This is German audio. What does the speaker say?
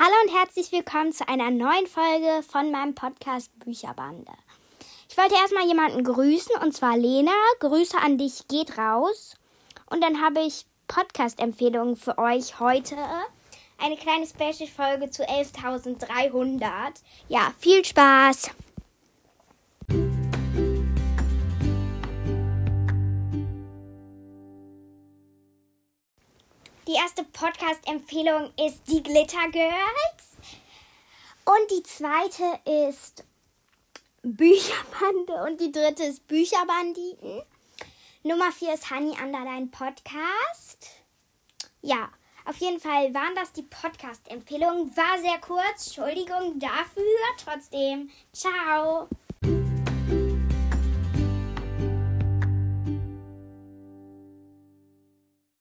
Hallo und herzlich willkommen zu einer neuen Folge von meinem Podcast Bücherbande. Ich wollte erstmal jemanden grüßen und zwar Lena. Grüße an dich geht raus. Und dann habe ich Podcast-Empfehlungen für euch heute. Eine kleine Special-Folge zu 11.300. Ja, viel Spaß! Die erste Podcast-Empfehlung ist die Glitter Girls. Und die zweite ist Bücherbande. Und die dritte ist Bücherbanditen. Nummer vier ist Honey Under dein Podcast. Ja, auf jeden Fall waren das die Podcast-Empfehlungen. War sehr kurz. Entschuldigung dafür. Trotzdem, ciao.